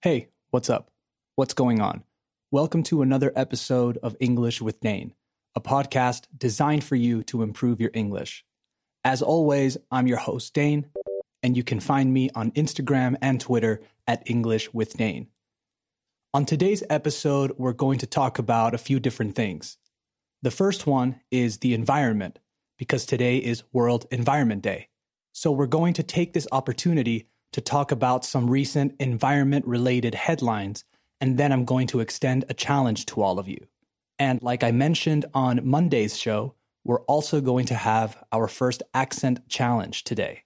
Hey, what's up? What's going on? Welcome to another episode of English with Dane, a podcast designed for you to improve your English. As always, I'm your host, Dane, and you can find me on Instagram and Twitter at English with Dane. On today's episode, we're going to talk about a few different things. The first one is the environment, because today is World Environment Day. So we're going to take this opportunity to talk about some recent environment related headlines, and then I'm going to extend a challenge to all of you. And like I mentioned on Monday's show, we're also going to have our first accent challenge today.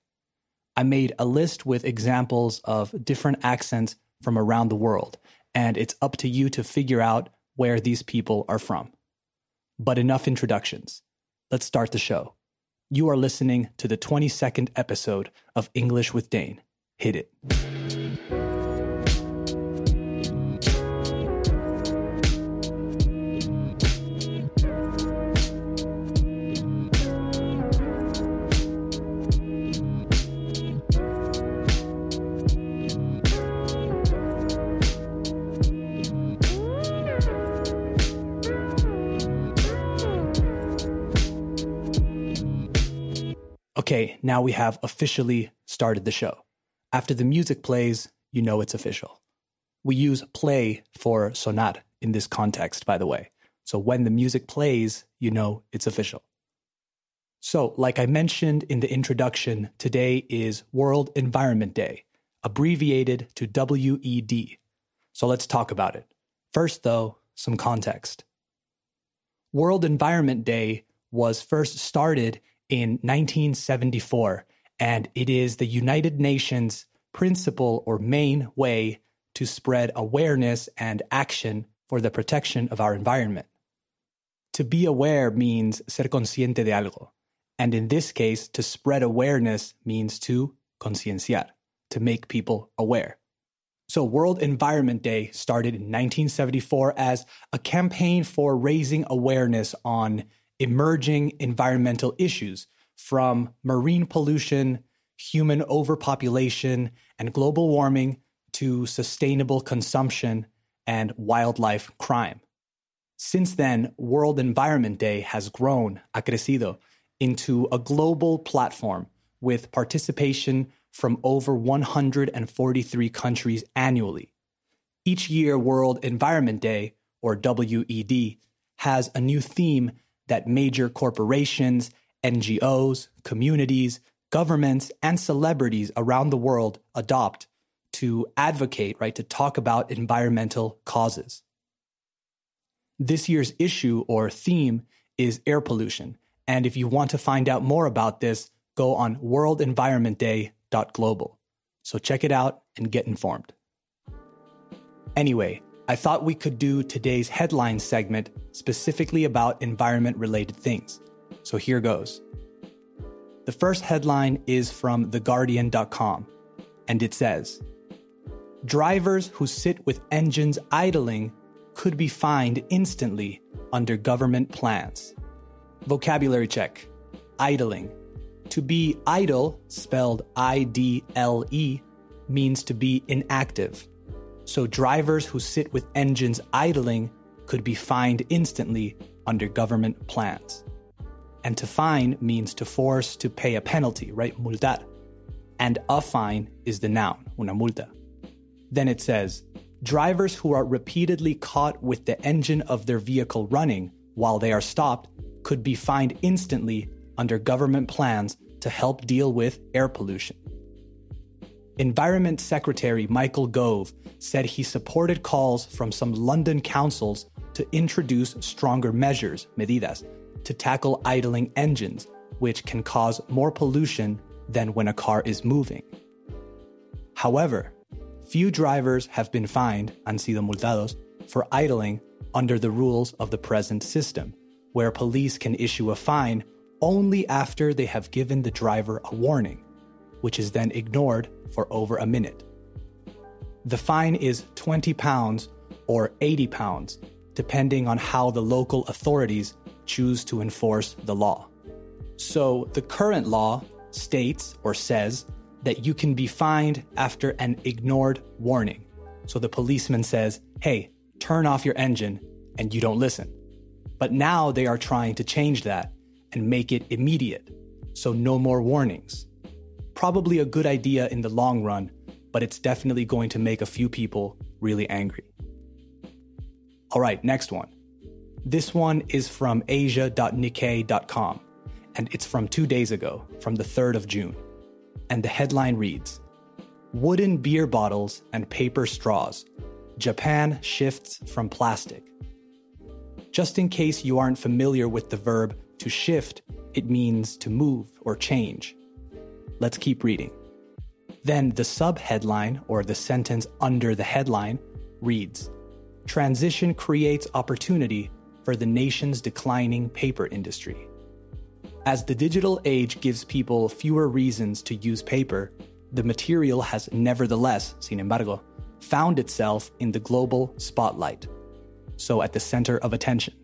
I made a list with examples of different accents from around the world, and it's up to you to figure out where these people are from. But enough introductions. Let's start the show. You are listening to the 22nd episode of English with Dane. Hit it. Okay, now we have officially started the show. After the music plays, you know it's official. We use play for sonar in this context, by the way. So when the music plays, you know it's official. So, like I mentioned in the introduction, today is World Environment Day, abbreviated to WED. So let's talk about it. First, though, some context. World Environment Day was first started in 1974 and it is the United Nations principal or main way to spread awareness and action for the protection of our environment. To be aware means ser consciente de algo. And in this case, to spread awareness means to concienciar, to make people aware. So, World Environment Day started in 1974 as a campaign for raising awareness on emerging environmental issues from marine pollution, human overpopulation, and global warming to sustainable consumption and wildlife crime. Since then, World Environment Day has grown, ha crecido, into a global platform with participation from over 143 countries annually. Each year, World Environment Day, or WED, has a new theme that major corporations NGOs, communities, governments, and celebrities around the world adopt to advocate, right, to talk about environmental causes. This year's issue or theme is air pollution. And if you want to find out more about this, go on worldenvironmentday.global. So check it out and get informed. Anyway, I thought we could do today's headline segment specifically about environment related things. So here goes. The first headline is from TheGuardian.com, and it says Drivers who sit with engines idling could be fined instantly under government plans. Vocabulary check idling. To be idle, spelled I D L E, means to be inactive. So drivers who sit with engines idling could be fined instantly under government plans. And to fine means to force to pay a penalty, right? Multar. And a fine is the noun, una multa. Then it says, drivers who are repeatedly caught with the engine of their vehicle running while they are stopped could be fined instantly under government plans to help deal with air pollution. Environment Secretary Michael Gove said he supported calls from some London councils to introduce stronger measures, medidas, to tackle idling engines, which can cause more pollution than when a car is moving. However, few drivers have been fined, han sido multados, for idling under the rules of the present system, where police can issue a fine only after they have given the driver a warning, which is then ignored for over a minute. The fine is 20 pounds or 80 pounds, depending on how the local authorities choose to enforce the law. So the current law states or says that you can be fined after an ignored warning. So the policeman says, hey, turn off your engine, and you don't listen. But now they are trying to change that and make it immediate, so no more warnings. Probably a good idea in the long run, but it's definitely going to make a few people really angry. All right, next one. This one is from asia.nikkei.com, and it's from two days ago, from the 3rd of June. And the headline reads Wooden beer bottles and paper straws. Japan shifts from plastic. Just in case you aren't familiar with the verb to shift, it means to move or change. Let's keep reading. Then the subheadline, or the sentence under the headline, reads Transition creates opportunity for the nation's declining paper industry. As the digital age gives people fewer reasons to use paper, the material has nevertheless, sin embargo, found itself in the global spotlight so at the center of attention.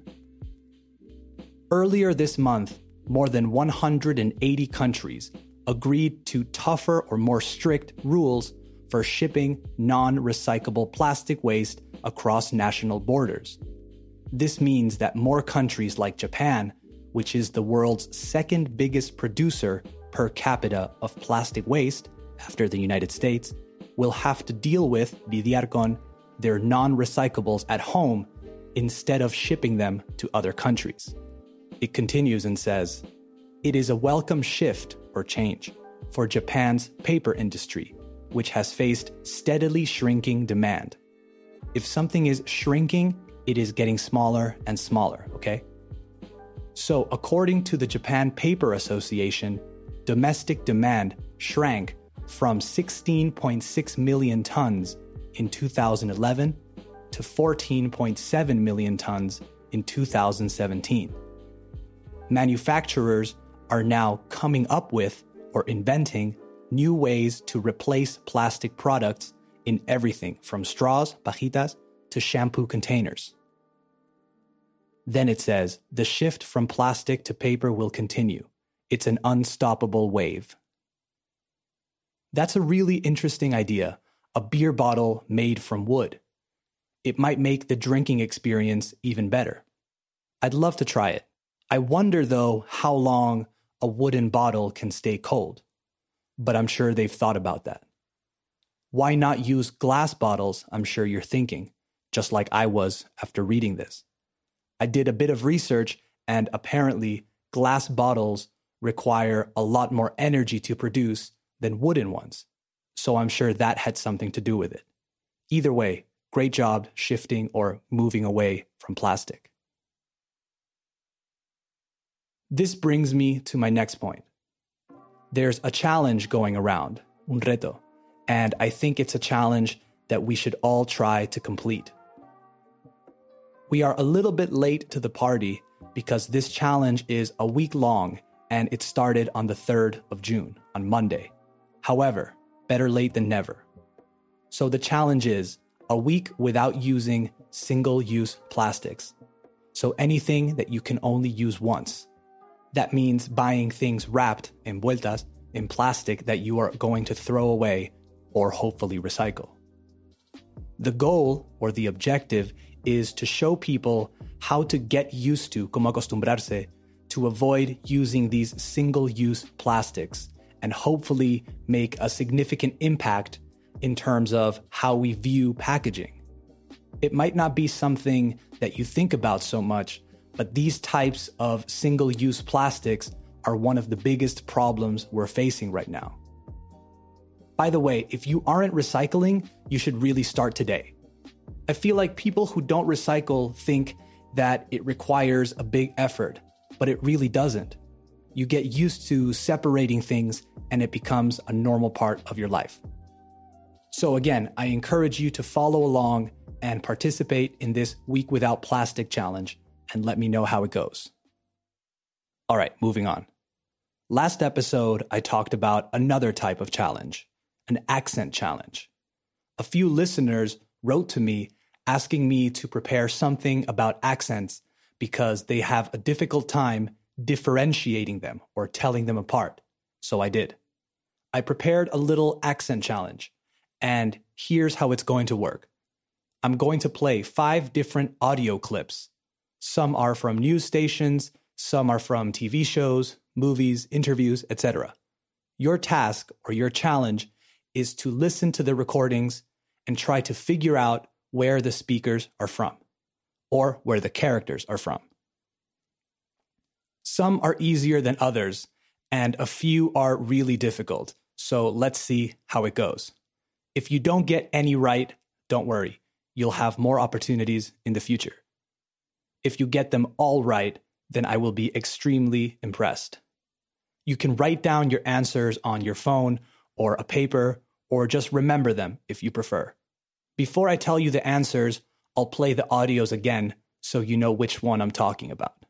Earlier this month, more than 180 countries agreed to tougher or more strict rules for shipping non recyclable plastic waste across national borders. This means that more countries like Japan, which is the world's second biggest producer per capita of plastic waste after the United States, will have to deal with, lidiar con, their non recyclables at home instead of shipping them to other countries. It continues and says, It is a welcome shift or change for Japan's paper industry, which has faced steadily shrinking demand. If something is shrinking, it is getting smaller and smaller, okay? So, according to the Japan Paper Association, domestic demand shrank from 16.6 million tons in 2011 to 14.7 million tons in 2017. Manufacturers are now coming up with or inventing new ways to replace plastic products in everything from straws, pajitas, to shampoo containers. Then it says the shift from plastic to paper will continue. It's an unstoppable wave. That's a really interesting idea a beer bottle made from wood it might make the drinking experience even better. I'd love to try it. I wonder, though, how long a wooden bottle can stay cold. But I'm sure they've thought about that. Why not use glass bottles? I'm sure you're thinking, just like I was after reading this. I did a bit of research, and apparently, glass bottles require a lot more energy to produce than wooden ones. So I'm sure that had something to do with it. Either way, Great job shifting or moving away from plastic. This brings me to my next point. There's a challenge going around, un reto, and I think it's a challenge that we should all try to complete. We are a little bit late to the party because this challenge is a week long and it started on the 3rd of June, on Monday. However, better late than never. So the challenge is a week without using single use plastics. So anything that you can only use once. That means buying things wrapped in vueltas in plastic that you are going to throw away or hopefully recycle. The goal or the objective is to show people how to get used to, como acostumbrarse, to avoid using these single use plastics and hopefully make a significant impact in terms of how we view packaging. It might not be something that you think about so much, but these types of single use plastics are one of the biggest problems we're facing right now. By the way, if you aren't recycling, you should really start today. I feel like people who don't recycle think that it requires a big effort, but it really doesn't. You get used to separating things and it becomes a normal part of your life. So, again, I encourage you to follow along and participate in this Week Without Plastic challenge and let me know how it goes. All right, moving on. Last episode, I talked about another type of challenge, an accent challenge. A few listeners wrote to me asking me to prepare something about accents because they have a difficult time differentiating them or telling them apart. So I did. I prepared a little accent challenge and Here's how it's going to work I'm going to play five different audio clips. Some are from news stations, some are from TV shows, movies, interviews, etc. Your task or your challenge is to listen to the recordings and try to figure out where the speakers are from or where the characters are from. Some are easier than others, and a few are really difficult. So let's see how it goes. If you don't get any right, don't worry. You'll have more opportunities in the future. If you get them all right, then I will be extremely impressed. You can write down your answers on your phone or a paper, or just remember them if you prefer. Before I tell you the answers, I'll play the audios again so you know which one I'm talking about.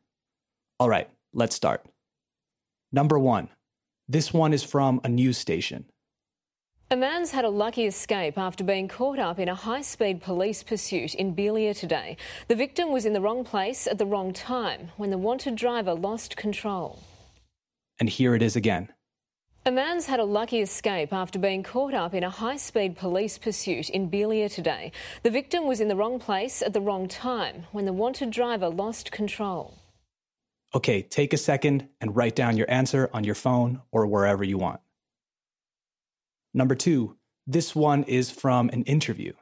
All right, let's start. Number one, this one is from a news station. A man's had a lucky escape after being caught up in a high speed police pursuit in Beeliar today. The victim was in the wrong place at the wrong time when the wanted driver lost control. And here it is again. A man's had a lucky escape after being caught up in a high speed police pursuit in Beeliar today. The victim was in the wrong place at the wrong time when the wanted driver lost control. Okay, take a second and write down your answer on your phone or wherever you want. Number two, this one is from an interview.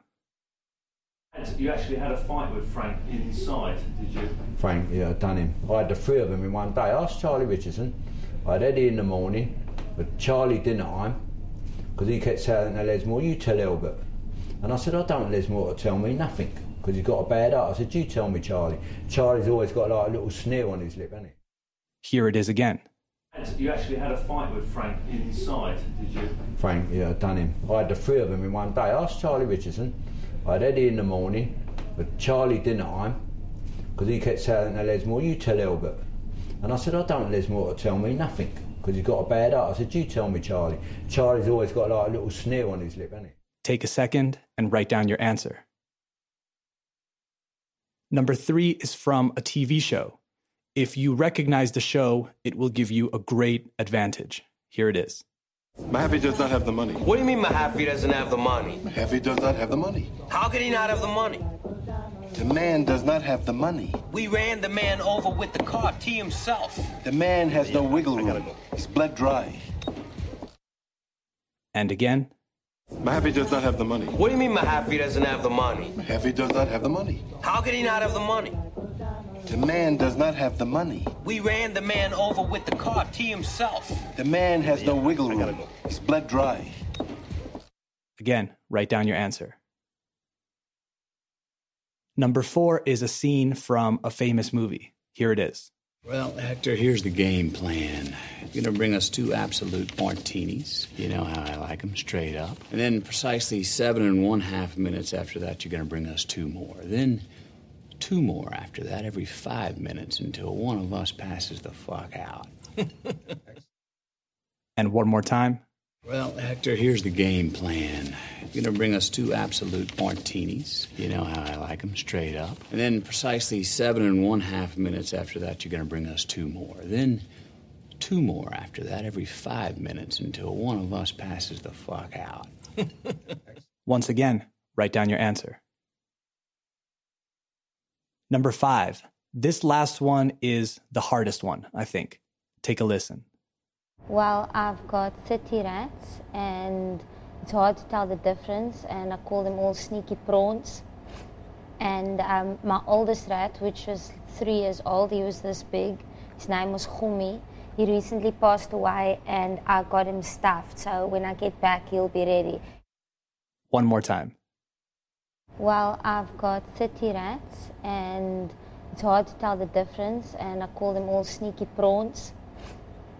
You actually had a fight with Frank inside, did you? Frank, yeah, I done him. I had the three of them in one day. I asked Charlie Richardson. I had Eddie in the morning, but Charlie dinner time, because he kept saying to Lesmore, you tell Albert. And I said, I don't want Lesmore to tell me nothing, because he's got a bad heart. I said, you tell me, Charlie. Charlie's always got like a little sneer on his lip, hasn't he? Here it is again. You actually had a fight with Frank inside, did you? Frank, yeah, I done him. I had the three of them in one day. I asked Charlie Richardson. I had Eddie in the morning, but Charlie dinner time, because he kept saying to Lesmore, you tell Albert. And I said, I don't want Lesmore to tell me nothing, because he's got a bad heart. I said, you tell me, Charlie. Charlie's always got like a little sneer on his lip, hasn't he? Take a second and write down your answer. Number three is from a TV show. If you recognize the show, it will give you a great advantage. Here it is. Mahaffey does not have the money. What do you mean Mahaffey doesn't have the money? Mahaffey does not have the money. How could he not have the money? The man does not have the money. We ran the man over with the car, T himself. The man has no wiggle room. He's bled dry. And again. Mahaffey does not have the money. What do you mean Mahaffey doesn't have the money? Mahaffey does not have the money. How could he not have the money? The man does not have the money. We ran the man over with the car, T himself. The man has no wiggle room. He's bled dry. Again, write down your answer. Number four is a scene from a famous movie. Here it is. Well, Hector, here's the game plan. You're going to bring us two Absolut martinis. You know how I like them, straight up. And then, precisely seven and one half minutes after that, you're going to bring us two more. Then, two more after that every five minutes until one of us passes the fuck out. and one more time. Well, Hector, here's the game plan. You're going to bring us two Absolut martinis. You know how I like them, straight up. And then, precisely seven and one half minutes after that, you're going to bring us two more. Then, two more after that every five minutes until one of us passes the fuck out. Once again, write down your answer. Number five. This last one is the hardest one, I think. Take a listen. Well, I've got 30 rats and it's hard to tell the difference, and I call them all sneaky prawns. And um, my oldest rat, which was three years old, he was this big. His name was Khumi. He recently passed away, and I got him stuffed. So when I get back, he'll be ready. One more time. Well, I've got 30 rats, and it's hard to tell the difference, and I call them all sneaky prawns.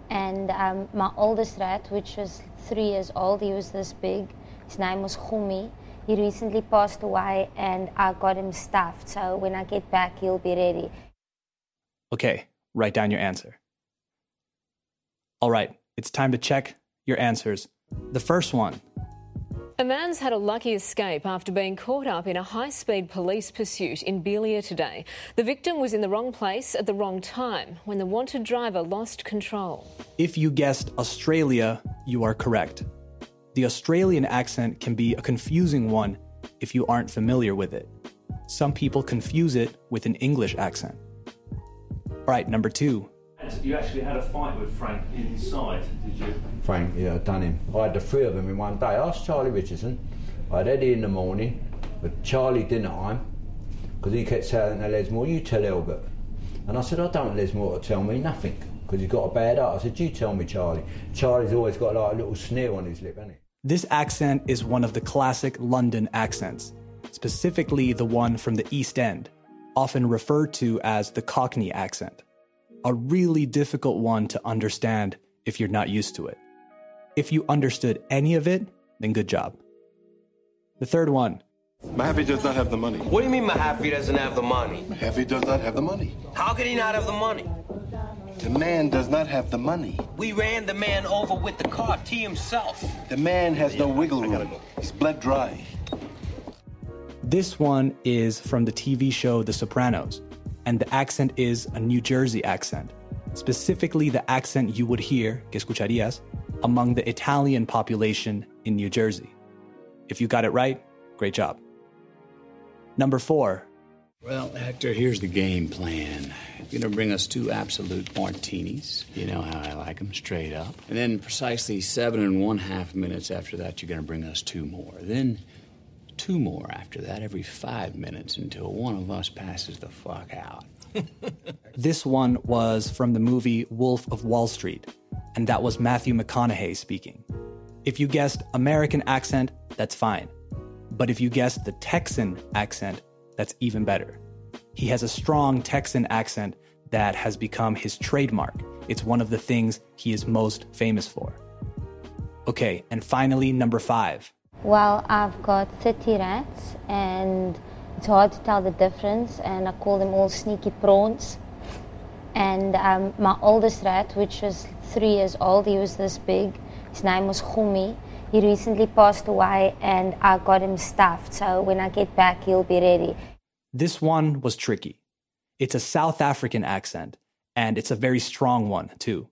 And um, my oldest rat, which was three years old, he was this big. His name was Khumi. He recently passed away, and I got him stuffed. So when I get back, he'll be ready. Okay, write down your answer. All right, it's time to check your answers. The first one a man's had a lucky escape after being caught up in a high speed police pursuit in Beeliar today. The victim was in the wrong place at the wrong time when the wanted driver lost control. If you guessed Australia, you are correct. the Australian accent can be a confusing one if you aren't familiar with it. Some people confuse it with an English accent. All right, number two. You actually had a fight with Frank inside, did you? Frank, yeah, I done him. I had the three of them in one day. I asked Charlie Richardson. I had Eddie in the morning, but Charlie dinner time, because he kept saying to Lesmore, you tell Albert. And I said, I don't want Lesmore to tell me nothing, because he's got a bad heart. I said, you tell me, Charlie. Charlie's always got like a little sneer on his lip, hasn't he? This accent is one of the classic London accents, specifically the one from the East End, often referred to as the Cockney accent. A really difficult one to understand if you're not used to it. If you understood any of it, then good job. The third one. Mahaffey does not have the money. What do you mean Mahaffey doesn't have the money? Mahaffey does not have the money. How could he not have the money? The man does not have the money. We ran the man over with the car, T himself. The man has no wiggle room. He's bled dry. This one is from the TV show The Sopranos, and the accent is a New Jersey accent, specifically the accent you would hear, que escucharías, among the Italian population in New Jersey. If you got it right, great job. Number four. Well, Hector, here's the game plan. You're going to bring us two Absolut martinis. You know how I like them, straight up. And then, precisely seven and one half minutes after that, you're going to bring us two more. Then, two more after that, every five minutes until one of us passes the fuck out. This one was from the movie Wolf of Wall Street, and that was Matthew McConaughey speaking. If you guessed American accent, that's fine. But if you guessed the Texan accent, that's even better. He has a strong Texan accent that has become his trademark. It's one of the things he is most famous for. Okay, and finally, number five. Well, I've got 30 rats and it's hard to tell the difference and I call them all sneaky prawns. And um, my oldest rat, which was three years old, he was this big. His name was Khumi. He recently passed away and I got him stuffed. So when I get back, he'll be ready. This one was tricky. It's a South African accent, and it's a very strong one, too.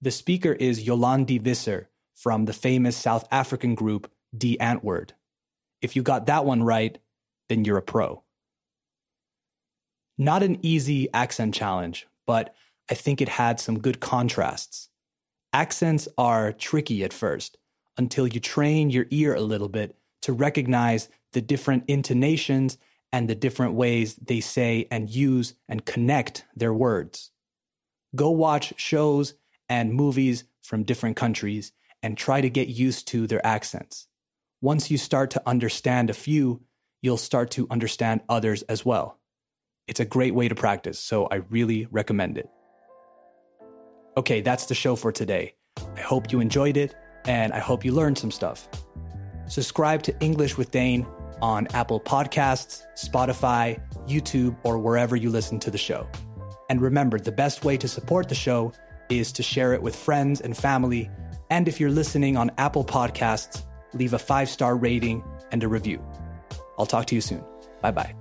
The speaker is Yolandi Visser from the famous South African group Die Antwoord. If you got that one right, then you're a pro. Not an easy accent challenge, but I think it had some good contrasts. Accents are tricky at first until you train your ear a little bit to recognize the different intonations and the different ways they say and use and connect their words. Go watch shows and movies from different countries and try to get used to their accents. Once you start to understand a few, you'll start to understand others as well. It's a great way to practice, so I really recommend it. Okay, that's the show for today. I hope you enjoyed it and I hope you learned some stuff. Subscribe to English with Dane on Apple Podcasts, Spotify, YouTube, or wherever you listen to the show. And remember, the best way to support the show is to share it with friends and family. And if you're listening on Apple Podcasts, leave a five star rating and a review. I'll talk to you soon. Bye bye.